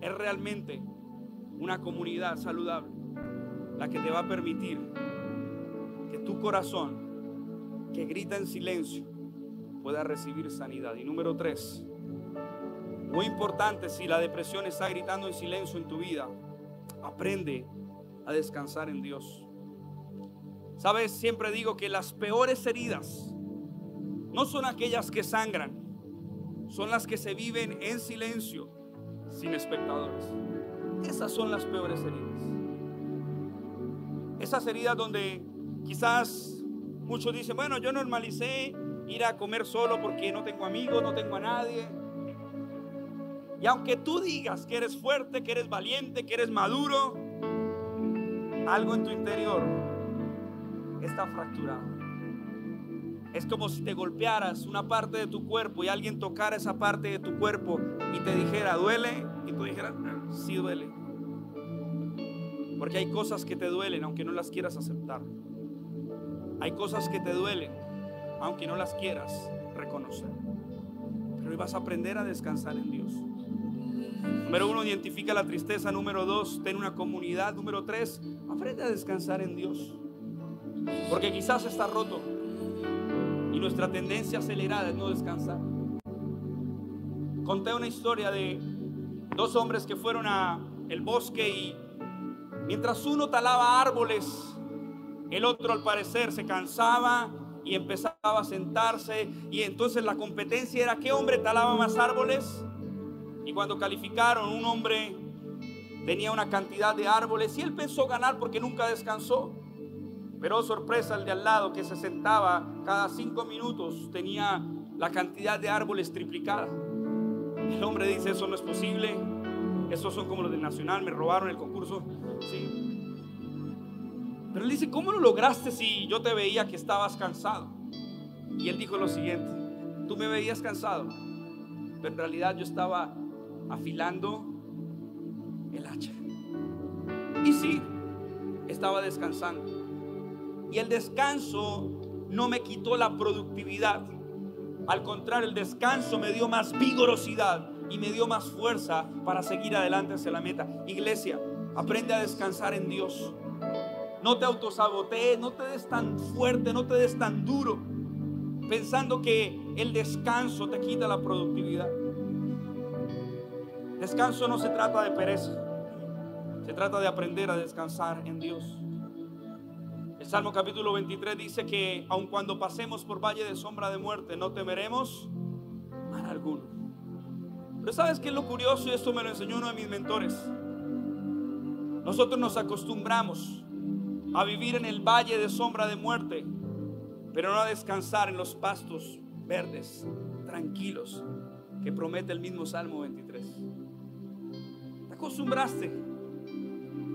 Es realmente una comunidad saludable la que te va a permitir que tu corazón que grita en silencio pueda recibir sanidad. Y número tres, muy importante, si la depresión está gritando en silencio en tu vida, aprende a descansar en Dios. Sabes, siempre digo que las peores heridas no son aquellas que sangran, son las que se viven en silencio, sin espectadores. Esas son las peores heridas. Esas heridas donde quizás Muchos dicen, bueno, yo normalicé ir a comer solo porque no tengo amigos, no tengo a nadie. Y aunque tú digas que eres fuerte, que eres valiente, que eres maduro, algo en tu interior está fracturado. Es como si te golpearas una parte de tu cuerpo y alguien tocara esa parte de tu cuerpo y te dijera, duele, y tú dijeras, sí duele. Porque hay cosas que te duelen aunque no las quieras aceptar. Hay cosas que te duelen, aunque no las quieras reconocer. Pero hoy vas a aprender a descansar en Dios. Número uno, identifica la tristeza. Número dos, ten una comunidad. Número tres, aprende a descansar en Dios. Porque quizás está roto. Y nuestra tendencia acelerada es no descansar. Conté una historia de dos hombres que fueron a el bosque y mientras uno talaba árboles, el otro al parecer se cansaba y empezaba a sentarse y entonces la competencia era qué hombre talaba más árboles. Y cuando calificaron, un hombre tenía una cantidad de árboles y él pensó ganar porque nunca descansó. Pero sorpresa, el de al lado que se sentaba cada cinco minutos tenía la cantidad de árboles triplicada. El hombre dice, eso no es posible. Esos son como los del Nacional, me robaron el concurso. Sí. Pero él dice, ¿cómo lo lograste si yo te veía que estabas cansado? Y él dijo lo siguiente, tú me veías cansado, pero en realidad yo estaba afilando el hacha. Y sí, estaba descansando. Y el descanso no me quitó la productividad. Al contrario, el descanso me dio más vigorosidad y me dio más fuerza para seguir adelante hacia la meta. Iglesia, aprende a descansar en Dios. No te autosabotees, no te des tan fuerte, no te des tan duro, pensando que el descanso te quita la productividad. Descanso no se trata de pereza, se trata de aprender a descansar en Dios. El Salmo capítulo 23 dice que aun cuando pasemos por valle de sombra de muerte, no temeremos mal alguno. Pero ¿sabes qué es lo curioso? Y esto me lo enseñó uno de mis mentores. Nosotros nos acostumbramos a vivir en el valle de sombra de muerte, pero no a descansar en los pastos verdes, tranquilos, que promete el mismo Salmo 23. Te acostumbraste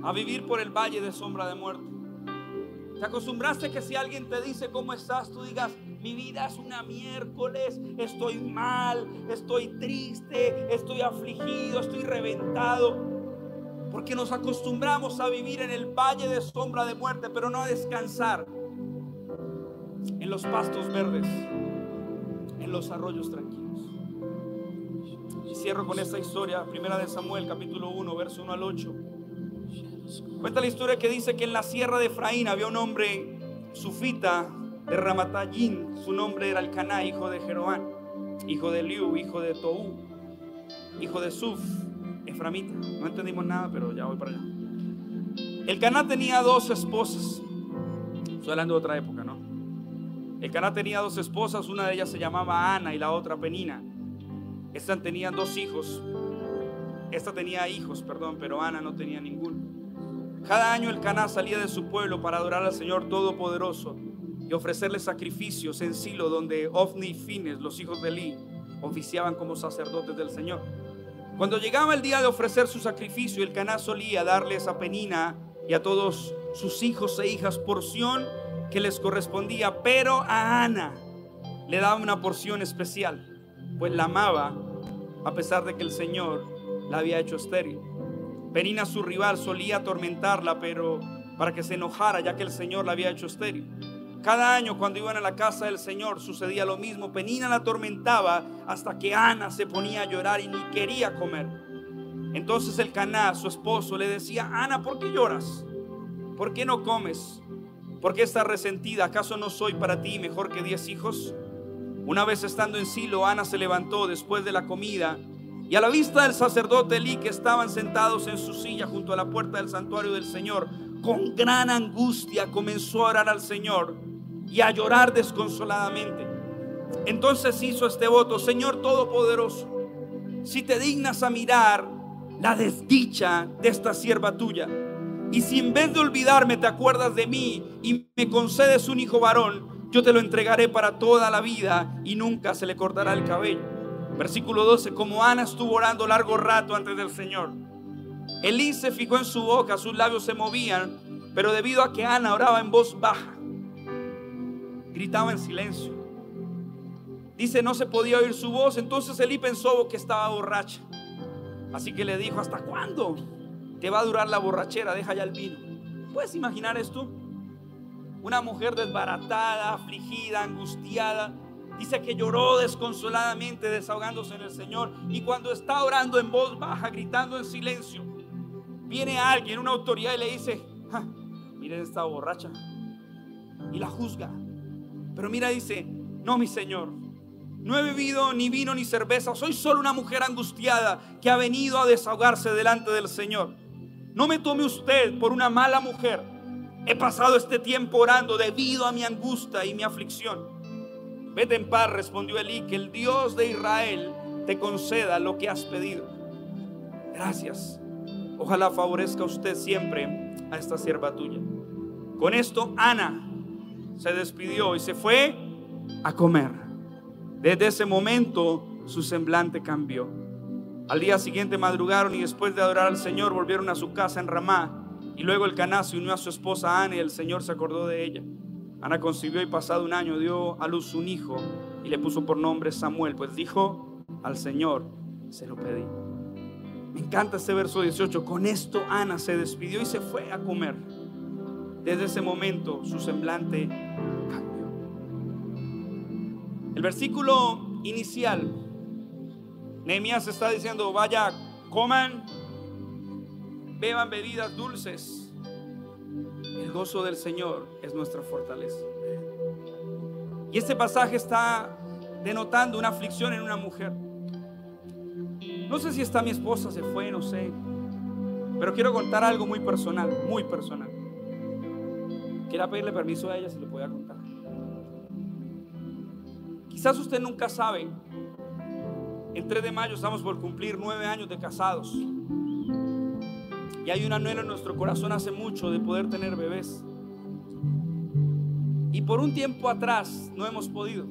a vivir por el valle de sombra de muerte. Te acostumbraste que si alguien te dice cómo estás, tú digas, mi vida es una miércoles, estoy mal, estoy triste, estoy afligido, estoy reventado. Porque nos acostumbramos a vivir en el valle de sombra de muerte, pero no a descansar en los pastos verdes, en los arroyos tranquilos. Cierro con esta historia, primera de Samuel, capítulo 1, verso 1 al 8. Cuenta la historia que dice que en la sierra de Efraín había un hombre sufita de Ramatayín, su nombre era Alcaná, hijo de Jeroán, hijo de Liu, hijo de Tou, hijo de Suf, Eframita. No entendimos nada, pero ya voy para allá. El Caná tenía dos esposas. Estoy hablando de otra época, ¿no? El Caná tenía dos esposas, una de ellas se llamaba Ana y la otra Penina. Estas tenían dos hijos. Esta tenía hijos, perdón, pero Ana no tenía ninguno. Cada año el Caná salía de su pueblo para adorar al Señor Todopoderoso y ofrecerle sacrificios en Silo, donde Ofni y Fines, los hijos de Eli, oficiaban como sacerdotes del Señor. Cuando llegaba el día de ofrecer su sacrificio, el Caná solía darles a Penina y a todos sus hijos e hijas porción que les correspondía, pero a Ana le daba una porción especial, pues la amaba a pesar de que el Señor la había hecho estéril. Penina, su rival, solía atormentarla, pero para que se enojara, ya que el Señor la había hecho estéril. Cada año cuando iban a la casa del Señor sucedía lo mismo. Penina la atormentaba hasta que Ana se ponía a llorar y ni quería comer. Entonces el Caná, su esposo, le decía, Ana, ¿por qué lloras? ¿Por qué no comes? ¿Por qué estás resentida? ¿Acaso no soy para ti mejor que diez hijos? Una vez estando en Silo, Ana se levantó después de la comida y a la vista del sacerdote Elí que estaban sentados en su silla junto a la puerta del santuario del Señor, con gran angustia comenzó a orar al Señor y a llorar desconsoladamente. Entonces hizo este voto, Señor Todopoderoso, si te dignas a mirar la desdicha de esta sierva tuya, y si en vez de olvidarme te acuerdas de mí y me concedes un hijo varón, yo te lo entregaré para toda la vida y nunca se le cortará el cabello. Versículo 12, como Ana estuvo orando largo rato antes del Señor. Elí se fijó en su boca, sus labios se movían, pero debido a que Ana oraba en voz baja, gritaba en silencio. Dice, no se podía oír su voz, entonces Elí pensó que estaba borracha. Así que le dijo, ¿hasta cuándo te va a durar la borrachera? Deja ya el vino. ¿Puedes imaginar esto? Una mujer desbaratada, afligida, angustiada. Dice que lloró desconsoladamente, desahogándose en el Señor. Y cuando está orando en voz baja, gritando en silencio, viene alguien, una autoridad, y le dice, miren esta borracha. Y la juzga. Pero mira, dice, no, mi Señor, no he bebido ni vino ni cerveza, soy solo una mujer angustiada que ha venido a desahogarse delante del Señor. No me tome usted por una mala mujer. He pasado este tiempo orando debido a mi angustia y mi aflicción. Vete en paz, respondió Elí, que el Dios de Israel te conceda lo que has pedido. Gracias. Ojalá favorezca usted siempre a esta sierva tuya. Con esto, Ana se despidió y se fue a comer. Desde ese momento su semblante cambió. Al día siguiente madrugaron y después de adorar al Señor volvieron a su casa en Ramá. Y luego el Caná se unió a su esposa Ana y el Señor se acordó de ella. Ana concibió y pasado un año dio a luz un hijo y le puso por nombre Samuel, pues dijo, al Señor se lo pedí. Me encanta este verso 18. Con esto Ana se despidió y se fue a comer. Desde ese momento su semblante cambió. El versículo inicial, Nehemías está diciendo, vaya, coman, beban bebidas dulces. El gozo del Señor es nuestra fortaleza. Y este pasaje está denotando una aflicción en una mujer. No sé si está mi esposa, se fue, no sé. Pero quiero contar algo muy personal, muy personal. Quiero pedirle permiso a ella si le podía contar. Quizás usted nunca sabe. El 3 de mayo estamos por cumplir nueve años de casados. Y hay un anhelo en nuestro corazón hace mucho de poder tener bebés. Y por un tiempo atrás no hemos podido.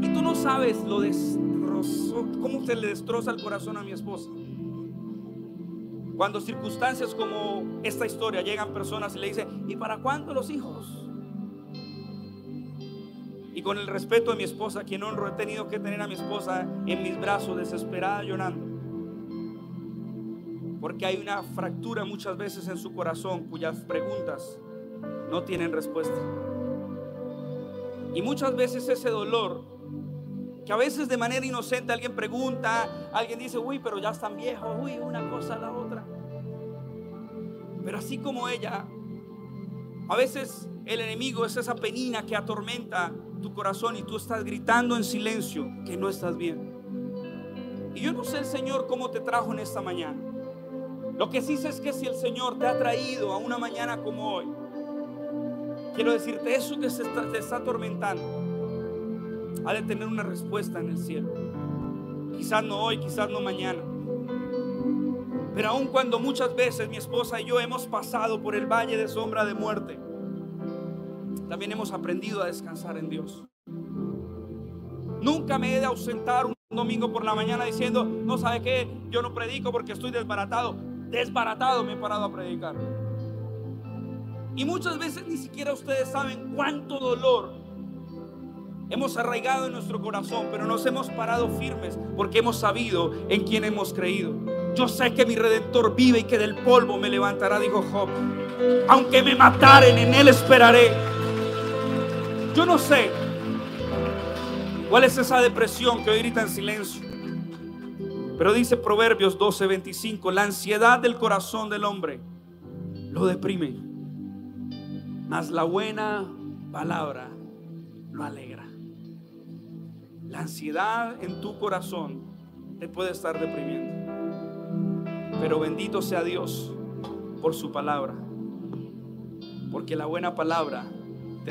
Y tú no sabes lo destrozó, cómo se le destroza el corazón a mi esposa. Cuando circunstancias como esta historia llegan personas y le dicen, ¿y para cuándo los hijos? Y con el respeto de mi esposa, quien honro, he tenido que tener a mi esposa en mis brazos, desesperada, llorando. Porque hay una fractura muchas veces en su corazón cuyas preguntas no tienen respuesta. Y muchas veces ese dolor, que a veces de manera inocente alguien pregunta, alguien dice, uy, pero ya están viejos, uy, una cosa la otra. Pero así como ella, a veces el enemigo es esa penina que atormenta tu corazón y tú estás gritando en silencio que no estás bien. Y yo no sé el Señor cómo te trajo en esta mañana. Lo que sí sé es que si el Señor te ha traído a una mañana como hoy, quiero decirte, eso que se te está atormentando, ha de tener una respuesta en el cielo. Quizás no hoy, quizás no mañana. Pero aun cuando muchas veces mi esposa y yo hemos pasado por el valle de sombra de muerte, también hemos aprendido a descansar en Dios. Nunca me he de ausentar un domingo por la mañana diciendo, no sabe qué, yo no predico porque estoy desbaratado. Desbaratado me he parado a predicar. Y muchas veces ni siquiera ustedes saben cuánto dolor hemos arraigado en nuestro corazón, pero nos hemos parado firmes porque hemos sabido en quién hemos creído. Yo sé que mi redentor vive y que del polvo me levantará, dijo Job. Aunque me mataren, en él esperaré. Yo no sé cuál es esa depresión que hoy grita en silencio. Pero dice Proverbios 12:25, la ansiedad del corazón del hombre lo deprime, mas la buena palabra lo alegra. La ansiedad en tu corazón te puede estar deprimiendo. Pero bendito sea Dios por su palabra. Porque la buena palabra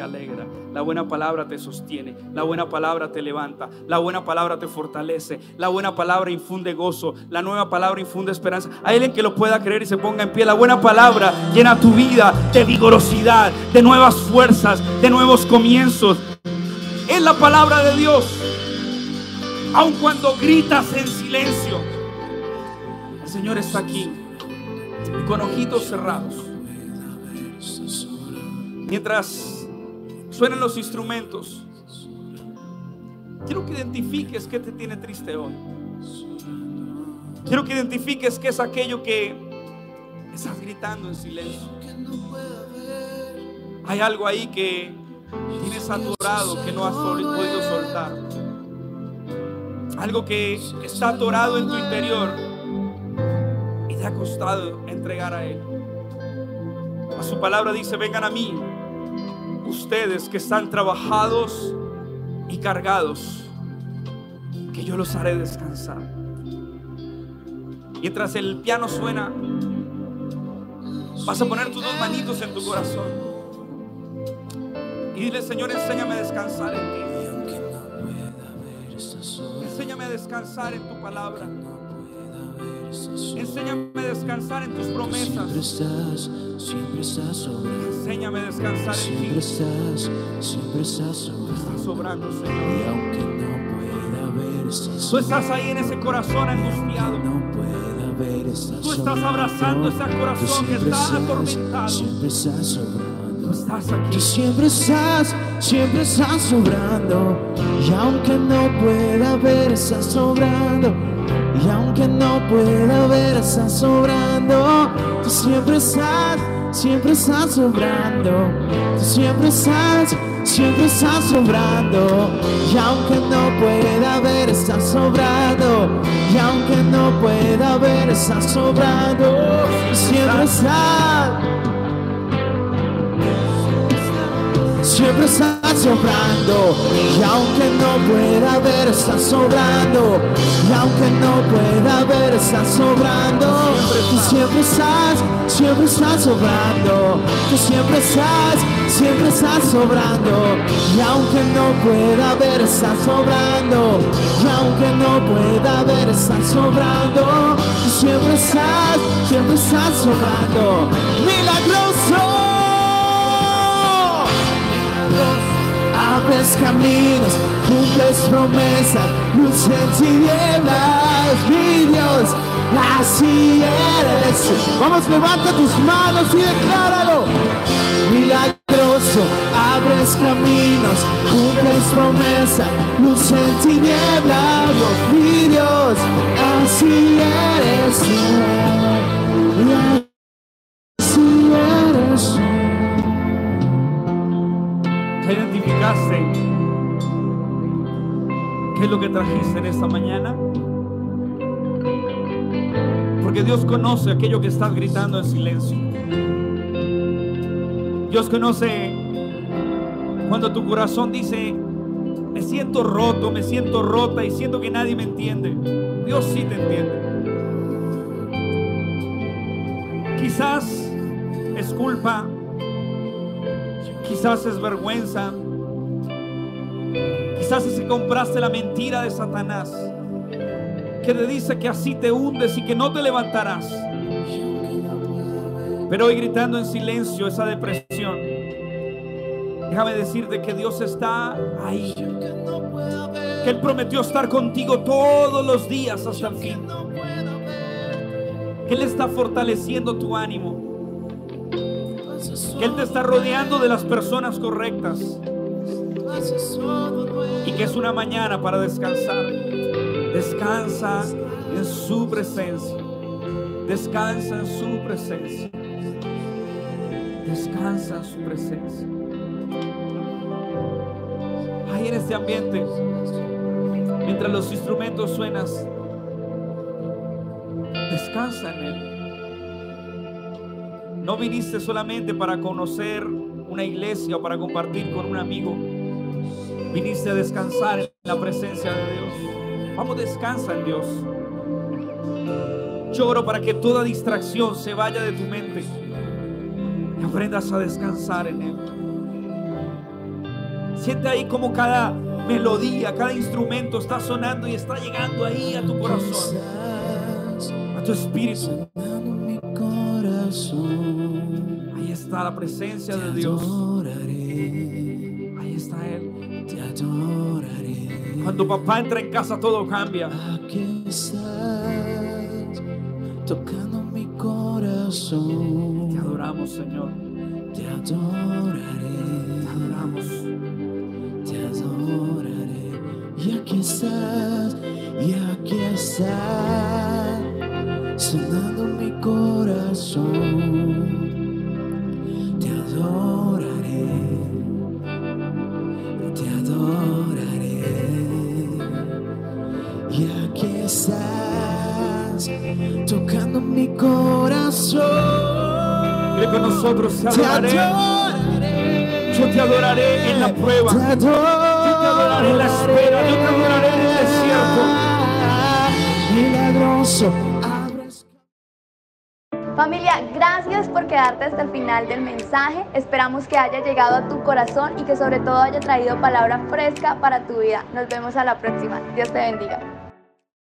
alegra, la buena palabra te sostiene, la buena palabra te levanta, la buena palabra te fortalece, la buena palabra infunde gozo, la nueva palabra infunde esperanza. Hay alguien que lo pueda creer y se ponga en pie. La buena palabra llena tu vida de vigorosidad, de nuevas fuerzas, de nuevos comienzos. Es la palabra de Dios. Aun cuando gritas en silencio, el Señor está aquí y con ojitos cerrados. Mientras suenan los instrumentos, quiero que identifiques qué te tiene triste hoy. Quiero que identifiques qué es aquello que estás gritando en silencio. Hay algo ahí que tienes atorado que no has podido soltar. Algo que está atorado en tu interior y te ha costado entregar a Él. A su palabra dice, vengan a mí, ustedes que están trabajados y cargados, que yo los haré descansar. Mientras el piano suena, vas a poner tus dos manitos en tu corazón. Y dile, Señor, enséñame a descansar en ti. Enséñame a descansar en tu palabra. Enséñame a descansar en tus promesas. Siempre estás, siempre estás sobrando. Enséñame a descansar en Siempre ti. estás, siempre estás sobrando. Estás sobrando, Señor. Y aunque no pueda ver, estás Tú estás ahí en ese corazón angustiado. no pueda ver, estás Tú estás abrazando ese corazón que está estás, atormentado. Siempre estás sobrando. Tú estás aquí. Tú siempre estás, siempre estás sobrando. Y aunque no pueda ver, estás sobrando. Y aunque no pueda ver, estás sobrando. Tú siempre estás, siempre estás sobrando. Tú siempre estás, siempre estás sobrando. Y aunque no pueda ver, estás sobrando. Y aunque no pueda ver, estás sobrando. Tú siempre estás. Siempre estás sobrando. Y aunque no pueda ver estás sobrando. Y aunque no pueda ver estás sobrando. Tú siempre estás siempre estás sobrando. Tú siempre estás siempre estás sobrando. Y aunque no pueda ver estás sobrando. Y aunque no pueda ver estás sobrando. Tú siempre estás siempre estás sobrando. Milagroso abres caminos, cumples promesas, luz en tinieblas, mi Dios, así eres. Vamos, levanta tus manos y decláralo. Milagroso, abres caminos, cumples promesas, luz en tinieblas, trajiste en esta mañana? Porque Dios conoce aquello que estás gritando en silencio. Dios conoce cuando tu corazón dice, me siento roto, me siento rota y siento que nadie me entiende. Dios sí te entiende. Quizás es culpa, quizás es vergüenza, quizás que compraste la mentira de Satanás, que te dice que así te hundes y que no te levantarás. Pero hoy gritando en silencio esa depresión, déjame decirte que Dios está ahí, que Él prometió estar contigo todos los días hasta el fin, que Él está fortaleciendo tu ánimo que Él te está rodeando de las personas correctas y que es una mañana para descansar. Descansa en su presencia. Descansa en su presencia. Descansa en su presencia. Ahí en este ambiente, mientras los instrumentos suenan, descansa en Él. No viniste solamente para conocer una iglesia o para compartir con un amigo. Viniste a descansar en la presencia de Dios. Vamos, descansa en Dios. Lloro para que toda distracción se vaya de tu mente. Y aprendas a descansar en Él. Siente ahí como cada melodía, cada instrumento está sonando y está llegando ahí a tu corazón, a tu espíritu. Ahí está la presencia de Dios. Cuando papá entra en casa todo cambia. Aquí estás tocando mi corazón. Te adoramos, Señor. Te adoraré, Te adoramos. te adoraré. Y aquí estás, y aquí estás, sonando mi corazón. Con nosotros, te adoraré. Yo te adoraré en la prueba. Te adoraré en la espera. Yo te adoraré en el desierto. Milagroso. Familia, gracias por quedarte hasta el final del mensaje. Esperamos que haya llegado a tu corazón y que sobre todo haya traído palabra fresca para tu vida. Nos vemos a la próxima. Dios te bendiga.